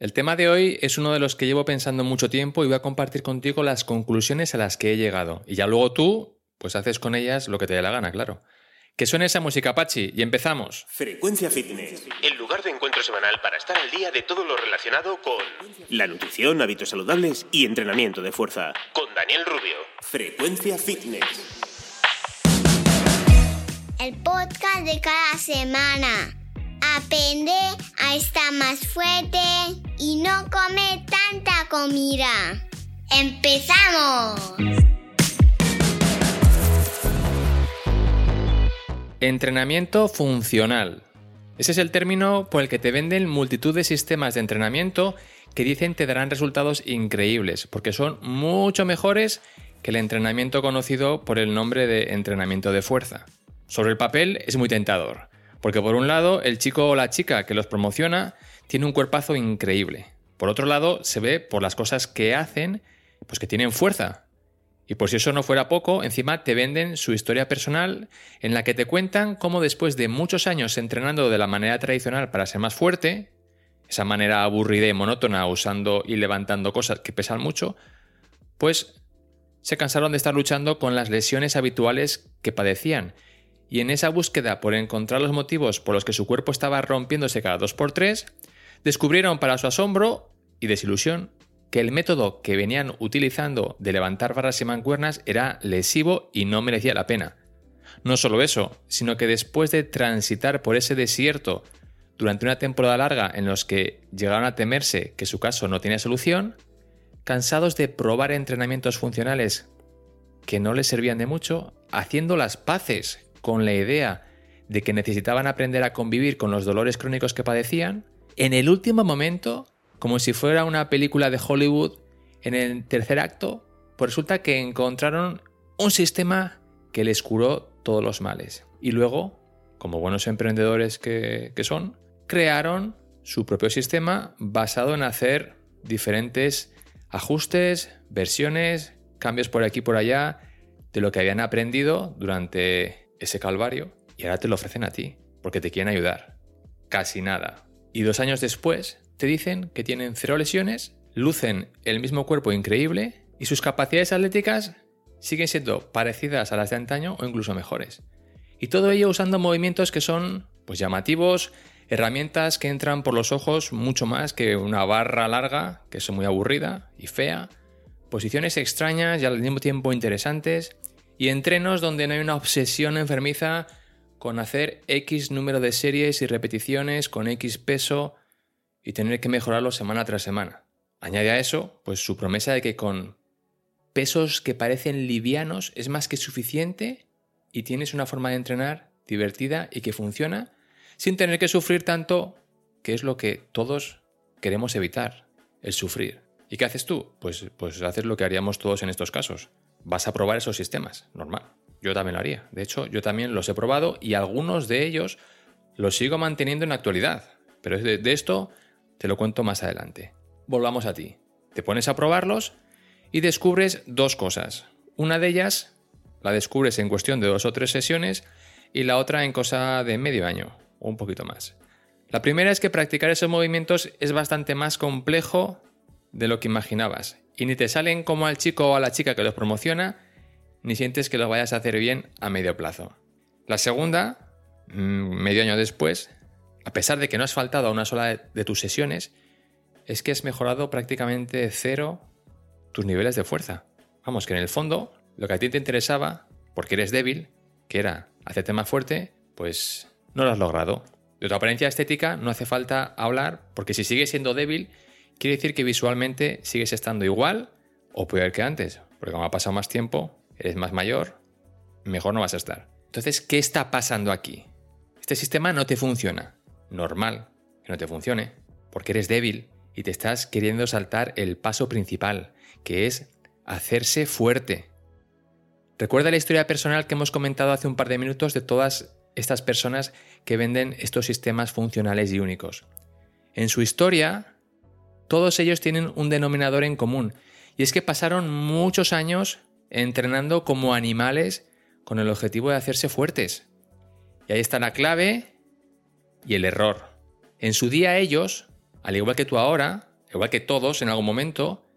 El tema de hoy es uno de los que llevo pensando mucho tiempo y voy a compartir contigo las conclusiones a las que he llegado. Y ya luego tú, pues haces con ellas lo que te dé la gana, claro. Que suene esa música, Pachi, y empezamos. Frecuencia Fitness. El lugar de encuentro semanal para estar al día de todo lo relacionado con... La nutrición, hábitos saludables y entrenamiento de fuerza. Con Daniel Rubio. Frecuencia Fitness. El podcast de cada semana. Aprende a estar más fuerte y no come tanta comida. ¡Empezamos! Entrenamiento funcional. Ese es el término por el que te venden multitud de sistemas de entrenamiento que dicen te darán resultados increíbles, porque son mucho mejores que el entrenamiento conocido por el nombre de entrenamiento de fuerza. Sobre el papel es muy tentador, porque por un lado el chico o la chica que los promociona tiene un cuerpazo increíble. Por otro lado se ve por las cosas que hacen, pues que tienen fuerza, y por si eso no fuera poco, encima te venden su historia personal en la que te cuentan cómo después de muchos años entrenando de la manera tradicional para ser más fuerte, esa manera aburrida y monótona usando y levantando cosas que pesan mucho, pues se cansaron de estar luchando con las lesiones habituales que padecían. Y en esa búsqueda por encontrar los motivos por los que su cuerpo estaba rompiéndose cada dos por tres, descubrieron para su asombro y desilusión que el método que venían utilizando de levantar barras y mancuernas era lesivo y no merecía la pena. No solo eso, sino que después de transitar por ese desierto durante una temporada larga en los que llegaron a temerse que su caso no tenía solución, cansados de probar entrenamientos funcionales que no les servían de mucho, haciendo las paces con la idea de que necesitaban aprender a convivir con los dolores crónicos que padecían, en el último momento como si fuera una película de Hollywood, en el tercer acto, pues resulta que encontraron un sistema que les curó todos los males. Y luego, como buenos emprendedores que, que son, crearon su propio sistema basado en hacer diferentes ajustes, versiones, cambios por aquí y por allá de lo que habían aprendido durante ese calvario y ahora te lo ofrecen a ti, porque te quieren ayudar. Casi nada. Y dos años después te dicen que tienen cero lesiones, lucen el mismo cuerpo increíble y sus capacidades atléticas siguen siendo parecidas a las de antaño o incluso mejores. Y todo ello usando movimientos que son pues llamativos, herramientas que entran por los ojos mucho más que una barra larga, que es muy aburrida y fea, posiciones extrañas y al mismo tiempo interesantes, y entrenos donde no hay una obsesión enfermiza con hacer X número de series y repeticiones con X peso y tener que mejorarlo semana tras semana. Añade a eso, pues su promesa de que con pesos que parecen livianos es más que suficiente y tienes una forma de entrenar divertida y que funciona sin tener que sufrir tanto, que es lo que todos queremos evitar, el sufrir. ¿Y qué haces tú? Pues, pues haces lo que haríamos todos en estos casos. Vas a probar esos sistemas, normal. Yo también lo haría. De hecho, yo también los he probado y algunos de ellos los sigo manteniendo en la actualidad. Pero de, esto te lo cuento más adelante. Volvamos a ti. Te pones a probarlos y descubres dos cosas. Una de ellas la descubres en cuestión de dos o tres sesiones y la otra en cosa de medio año o un poquito más. La primera es que practicar esos movimientos es bastante más complejo de lo que imaginabas y ni te salen como al chico o a la chica que los promociona, ni sientes que los vayas a hacer bien a medio plazo. La segunda, mm, medio año después, a pesar de que no has faltado a una sola de tus sesiones, es que has mejorado prácticamente cero tus niveles de fuerza. Vamos, que en el fondo lo que a ti te interesaba, porque eres débil, que era hacerte más fuerte, pues no lo has logrado. De tu apariencia estética no hace falta hablar, porque si sigues siendo débil, quiere decir que visualmente sigues estando igual o peor que antes, porque como ha pasado más tiempo, eres más mayor, mejor no vas a estar. Entonces, ¿qué está pasando aquí? Este sistema no te funciona normal que no te funcione, porque eres débil y te estás queriendo saltar el paso principal, que es hacerse fuerte. Recuerda la historia personal que hemos comentado hace un par de minutos de todas estas personas que venden estos sistemas funcionales y únicos. En su historia, todos ellos tienen un denominador en común, y es que pasaron muchos años entrenando como animales con el objetivo de hacerse fuertes. Y ahí está la clave y el error. En su día ellos al igual que tú ahora, igual que todos en algún momento,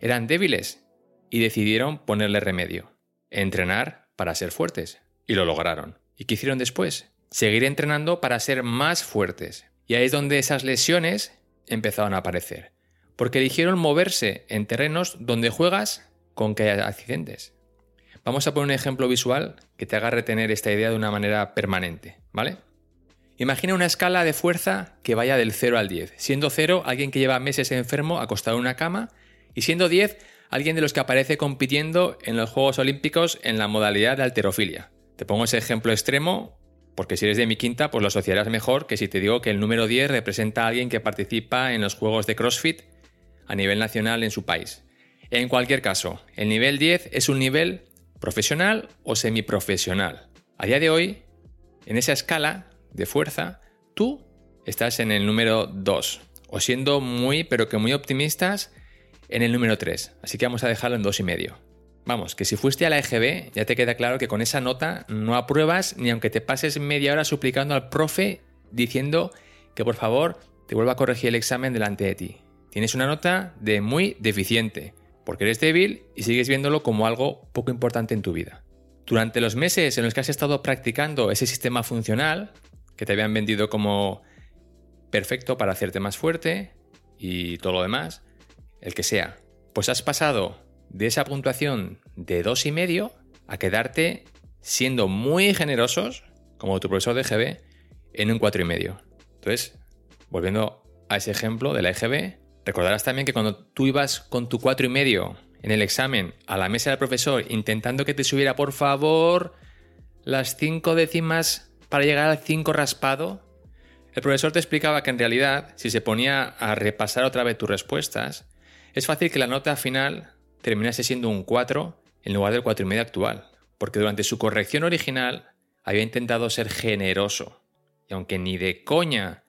eran débiles y decidieron ponerle remedio, entrenar para ser fuertes. Y lo lograron. ¿Y qué hicieron después? Seguir entrenando para ser más fuertes. Y ahí es donde esas lesiones empezaron a aparecer. Porque eligieron moverse en terrenos donde juegas con que haya accidentes. Vamos a poner un ejemplo visual que te haga retener esta idea de una manera permanente, ¿vale? Imagina una escala de fuerza que vaya del 0 al 10. Siendo 0, alguien que lleva meses enfermo acostado en una cama, y siendo 10, alguien de los que aparece compitiendo en los Juegos Olímpicos en la modalidad de alterofilia. Te pongo ese ejemplo extremo porque si eres de mi quinta, pues lo asociarás mejor que si te digo que el número 10 representa a alguien que participa en los Juegos de CrossFit a nivel nacional en su país. En cualquier caso, el nivel 10 es un nivel profesional o semiprofesional. A día de hoy, en esa escala de fuerza, tú estás en el número 2, o siendo muy, pero que muy optimistas, en el número 3. Así que vamos a dejarlo en 2,5. Vamos, que si fuiste a la EGB, ya te queda claro que con esa nota no apruebas ni aunque te pases media hora suplicando al profe diciendo que por favor te vuelva a corregir el examen delante de ti. Tienes una nota de muy deficiente, porque eres débil y sigues viéndolo como algo poco importante en tu vida. Durante los meses en los que has estado practicando ese sistema funcional, que te habían vendido como perfecto para hacerte más fuerte y todo lo demás, el que sea, pues has pasado de esa puntuación de dos y medio a quedarte siendo muy generosos, como tu profesor de EGB, en un cuatro y medio. Entonces, volviendo a ese ejemplo de la EGB, recordarás también que cuando tú ibas con tu cuatro y medio en el examen a la mesa del profesor intentando que te subiera por favor las cinco décimas para llegar al 5 raspado, el profesor te explicaba que en realidad, si se ponía a repasar otra vez tus respuestas, es fácil que la nota final terminase siendo un 4 en lugar del 4,5 actual, porque durante su corrección original había intentado ser generoso. Y aunque ni de coña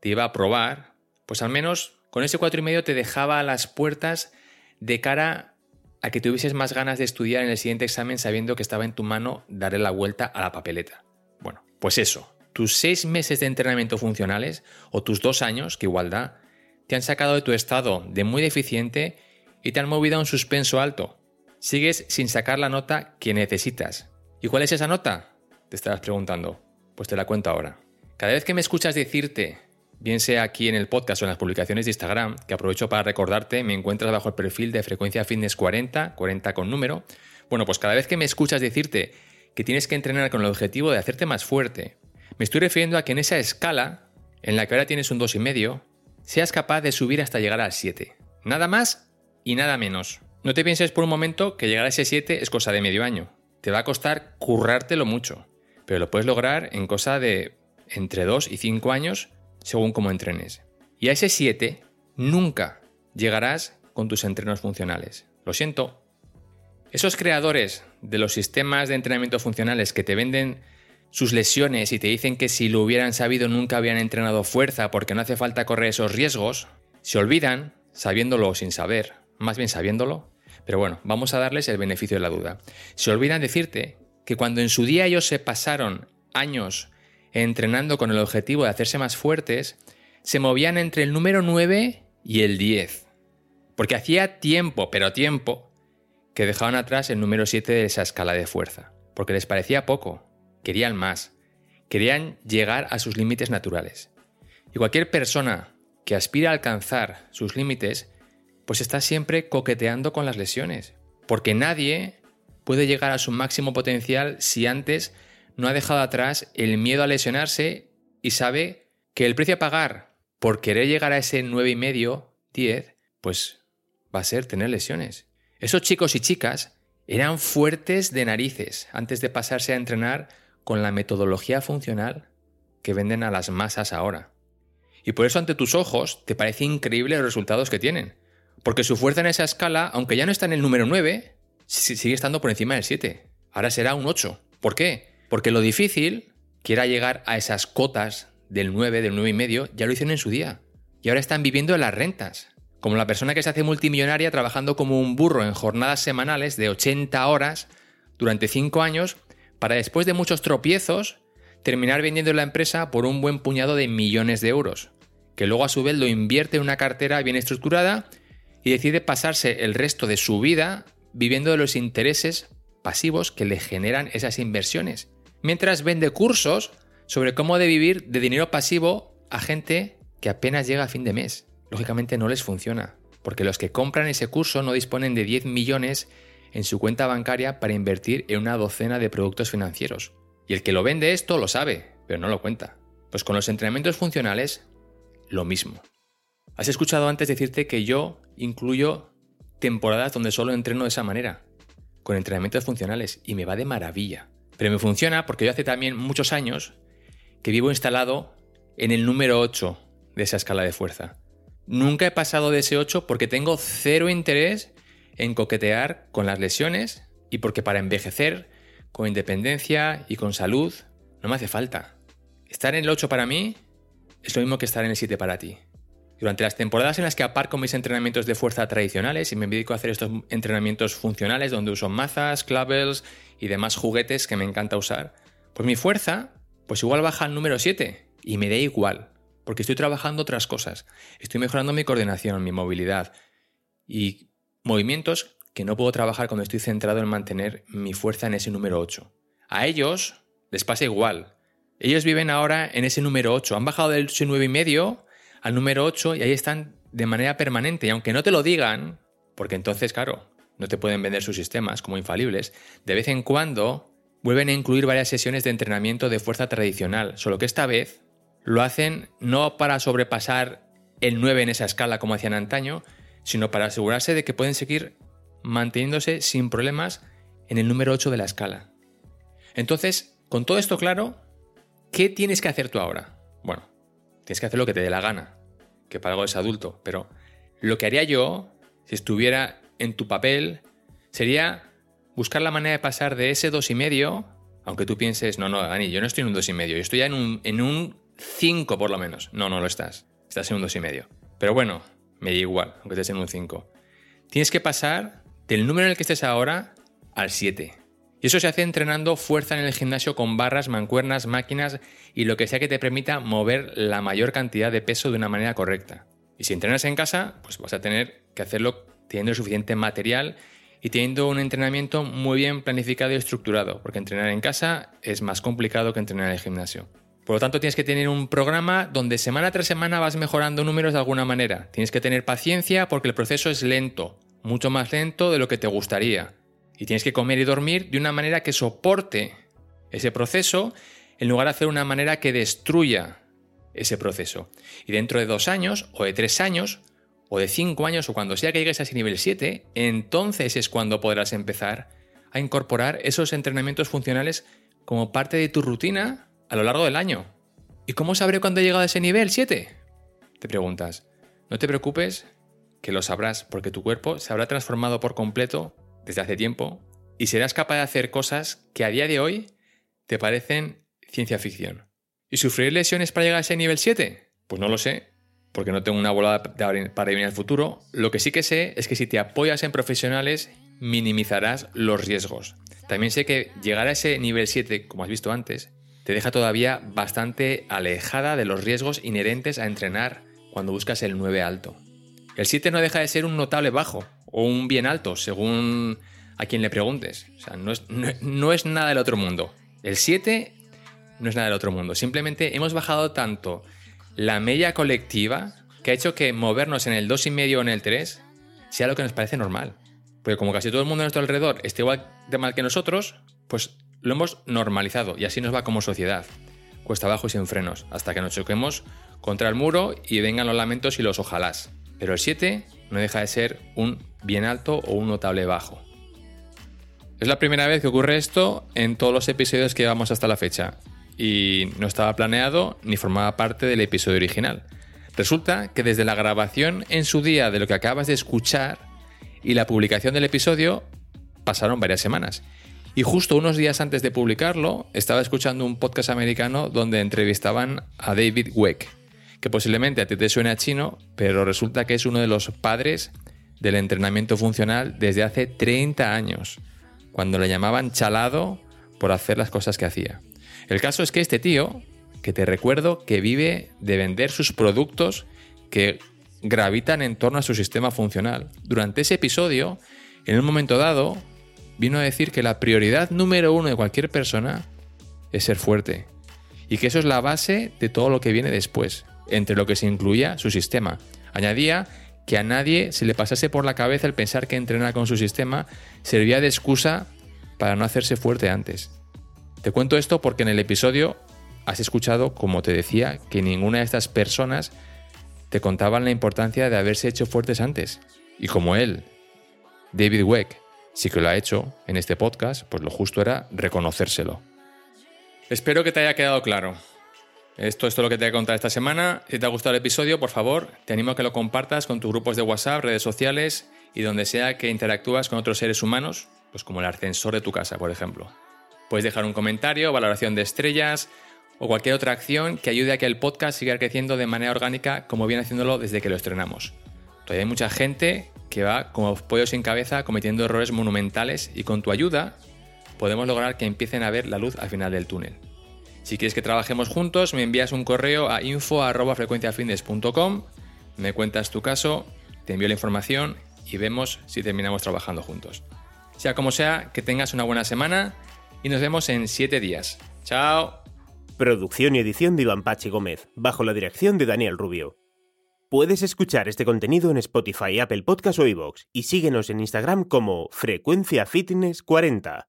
te iba a probar, pues al menos con ese 4,5 te dejaba las puertas de cara a que tuvieses más ganas de estudiar en el siguiente examen sabiendo que estaba en tu mano darle la vuelta a la papeleta. Bueno, pues eso, tus seis meses de entrenamiento funcionales o tus dos años, que igual da, te han sacado de tu estado de muy deficiente y te han movido a un suspenso alto. Sigues sin sacar la nota que necesitas. ¿Y cuál es esa nota? Te estarás preguntando. Pues te la cuento ahora. Cada vez que me escuchas decirte, bien sea aquí en el podcast o en las publicaciones de Instagram, que aprovecho para recordarte, me encuentras bajo el perfil de frecuencia fitness 40, 40 con número. Bueno, pues cada vez que me escuchas decirte que tienes que entrenar con el objetivo de hacerte más fuerte, me estoy refiriendo a que en esa escala, en la que ahora tienes un 2,5, seas capaz de subir hasta llegar al 7. Nada más y nada menos. No te pienses por un momento que llegar a ese 7 es cosa de medio año. Te va a costar currártelo mucho, pero lo puedes lograr en cosa de entre 2 y 5 años según cómo entrenes. Y a ese 7 nunca llegarás con tus entrenos funcionales. Lo siento. Esos creadores de los sistemas de entrenamiento funcionales que te venden sus lesiones y te dicen que si lo hubieran sabido nunca habían entrenado fuerza porque no hace falta correr esos riesgos, se olvidan, sabiéndolo sin saber, más bien sabiéndolo, pero bueno, vamos a darles el beneficio de la duda. Se olvidan decirte que cuando en su día ellos se pasaron años entrenando con el objetivo de hacerse más fuertes, se movían entre el número 9 y el 10. Porque hacía tiempo, pero tiempo, que dejaban atrás el número 7 de esa escala de fuerza. Porque les parecía poco, querían más, querían llegar a sus límites naturales. Y cualquier persona que aspira a alcanzar sus límites pues está siempre coqueteando con las lesiones. Porque nadie puede llegar a su máximo potencial si antes no ha dejado atrás el miedo a lesionarse y sabe que el precio a pagar por querer llegar a ese 9,5, 10, pues va a ser tener lesiones. Esos chicos y chicas eran fuertes de narices antes de pasarse a entrenar con la metodología funcional que venden a las masas ahora. Y por eso ante tus ojos te parece increíble los resultados que tienen. Porque su fuerza en esa escala, aunque ya no está en el número 9, sigue estando por encima del 7. Ahora será un 8. ¿Por qué? Porque lo difícil, que era llegar a esas cotas del 9, del 9 y medio, ya lo hicieron en su día. Y ahora están viviendo en las rentas. Como la persona que se hace multimillonaria trabajando como un burro en jornadas semanales de 80 horas durante 5 años para después de muchos tropiezos terminar vendiendo la empresa por un buen puñado de millones de euros que luego a su vez lo invierte en una cartera bien estructurada y decide pasarse el resto de su vida viviendo de los intereses pasivos que le generan esas inversiones, mientras vende cursos sobre cómo de vivir de dinero pasivo a gente que apenas llega a fin de mes. Lógicamente no les funciona, porque los que compran ese curso no disponen de 10 millones en su cuenta bancaria para invertir en una docena de productos financieros. Y el que lo vende esto lo sabe, pero no lo cuenta. Pues con los entrenamientos funcionales, lo mismo. Has escuchado antes decirte que yo incluyo temporadas donde solo entreno de esa manera, con entrenamientos funcionales, y me va de maravilla. Pero me funciona porque yo hace también muchos años que vivo instalado en el número 8 de esa escala de fuerza. Nunca he pasado de ese 8 porque tengo cero interés en coquetear con las lesiones y porque para envejecer con independencia y con salud no me hace falta. Estar en el 8 para mí es lo mismo que estar en el 7 para ti. Durante las temporadas en las que aparco mis entrenamientos de fuerza tradicionales y me dedico a hacer estos entrenamientos funcionales donde uso mazas, claves y demás juguetes que me encanta usar, pues mi fuerza pues igual baja al número 7 y me da igual, porque estoy trabajando otras cosas. Estoy mejorando mi coordinación, mi movilidad y movimientos que no puedo trabajar cuando estoy centrado en mantener mi fuerza en ese número 8. A ellos les pasa igual. Ellos viven ahora en ese número 8. Han bajado del 9,5 al número 8 y ahí están de manera permanente. Y aunque no te lo digan, porque entonces, claro, no te pueden vender sus sistemas como infalibles, de vez en cuando vuelven a incluir varias sesiones de entrenamiento de fuerza tradicional, solo que esta vez lo hacen no para sobrepasar el 9 en esa escala como hacían antaño, sino para asegurarse de que pueden seguir manteniéndose sin problemas en el número 8 de la escala. Entonces, con todo esto claro, ¿qué tienes que hacer tú ahora? Bueno, tienes que hacer lo que te dé la gana, que para algo es adulto, pero lo que haría yo, si estuviera en tu papel, sería buscar la manera de pasar de ese 2,5, aunque tú pienses, no, no, Dani, yo no estoy en un 2,5, yo estoy ya en un, en un 5 por lo menos. No, no lo estás. Estás en un 2,5. Pero bueno, me da igual, aunque estés en un 5. Tienes que pasar del número en el que estés ahora al 7. Y eso se hace entrenando fuerza en el gimnasio con barras, mancuernas, máquinas y lo que sea que te permita mover la mayor cantidad de peso de una manera correcta. Y si entrenas en casa, pues vas a tener que hacerlo teniendo suficiente material y teniendo un entrenamiento muy bien planificado y estructurado, porque entrenar en casa es más complicado que entrenar en el gimnasio. Por lo tanto, tienes que tener un programa donde semana tras semana vas mejorando números de alguna manera. Tienes que tener paciencia porque el proceso es lento, mucho más lento de lo que te gustaría. Y tienes que comer y dormir de una manera que soporte ese proceso en lugar de hacer una manera que destruya ese proceso. Y dentro de dos años, o de tres años, o de cinco años, o cuando sea que llegues a ese nivel 7, entonces es cuando podrás empezar a incorporar esos entrenamientos funcionales como parte de tu rutina a lo largo del año. ¿Y cómo sabré cuándo he llegado a ese nivel 7? Te preguntas. No te preocupes, que lo sabrás, porque tu cuerpo se habrá transformado por completo desde hace tiempo y serás capaz de hacer cosas que a día de hoy te parecen ciencia ficción. ¿Y sufrir lesiones para llegar a ese nivel 7? Pues no lo sé, porque no tengo una bola para venir al futuro. Lo que sí que sé es que si te apoyas en profesionales, minimizarás los riesgos. También sé que llegar a ese nivel 7, como has visto antes, te deja todavía bastante alejada de los riesgos inherentes a entrenar cuando buscas el 9 alto. El 7 no deja de ser un notable bajo o un bien alto, según a quien le preguntes. O sea, no es, no es nada del otro mundo. El 7 no es nada del otro mundo. Simplemente hemos bajado tanto la media colectiva que ha hecho que movernos en el 2,5 o en el 3 sea lo que nos parece normal. Porque como casi todo el mundo a nuestro alrededor esté igual de mal que nosotros, pues lo hemos normalizado y así nos va como sociedad. Cuesta abajo y sin frenos, hasta que nos choquemos contra el muro y vengan los lamentos y los ojalás. Pero el 7 no deja de ser un bien alto o un notable bajo. Es la primera vez que ocurre esto en todos los episodios que llevamos hasta la fecha y no estaba planeado ni formaba parte del episodio original. Resulta que desde la grabación en su día de lo que acabas de escuchar y la publicación del episodio pasaron varias semanas y justo unos días antes de publicarlo, estaba escuchando un podcast americano donde entrevistaban a David Weck, que posiblemente a ti te suene a chino, pero resulta que es uno de los padres del entrenamiento funcional desde hace 30 años, cuando le llamaban chalado por hacer las cosas que hacía. El caso es que este tío que te recuerdo que vive de vender sus productos que gravitan en torno a su sistema funcional. Durante ese episodio, en un momento dado, vino a decir que la prioridad número uno de cualquier persona es ser fuerte. Y que eso es la base de todo lo que viene después, entre lo que se incluía su sistema. Añadía que a nadie se le pasase por la cabeza el pensar que entrenar con su sistema servía de excusa para no hacerse fuerte antes. Te cuento esto porque en el episodio has escuchado, como te decía, que ninguna de estas personas te contaban la importancia de haberse hecho fuertes antes. Y como él, David Weck, sí que lo ha hecho en este podcast, pues lo justo era reconocérselo. Espero que te haya quedado claro. Esto es todo lo que te voy a contar esta semana. Si te ha gustado el episodio, por favor, te animo a que lo compartas con tus grupos de WhatsApp, redes sociales y donde sea que interactúas con otros seres humanos, pues como el ascensor de tu casa, por ejemplo. Puedes dejar un comentario, valoración de estrellas o cualquier otra acción que ayude a que el podcast siga creciendo de manera orgánica como viene haciéndolo desde que lo estrenamos. Todavía hay mucha gente que va como pollo sin cabeza cometiendo errores monumentales y con tu ayuda podemos lograr que empiecen a ver la luz al final del túnel. Si quieres que trabajemos juntos, me envías un correo a info.frecuenciafitness.com, me cuentas tu caso, te envío la información y vemos si terminamos trabajando juntos. Sea como sea, que tengas una buena semana y nos vemos en 7 días. ¡Chao! Producción y edición de Iván Pachi Gómez, bajo la dirección de Daniel Rubio. Puedes escuchar este contenido en Spotify, Apple Podcast o iVoox y síguenos en Instagram como Frecuencia Fitness 40.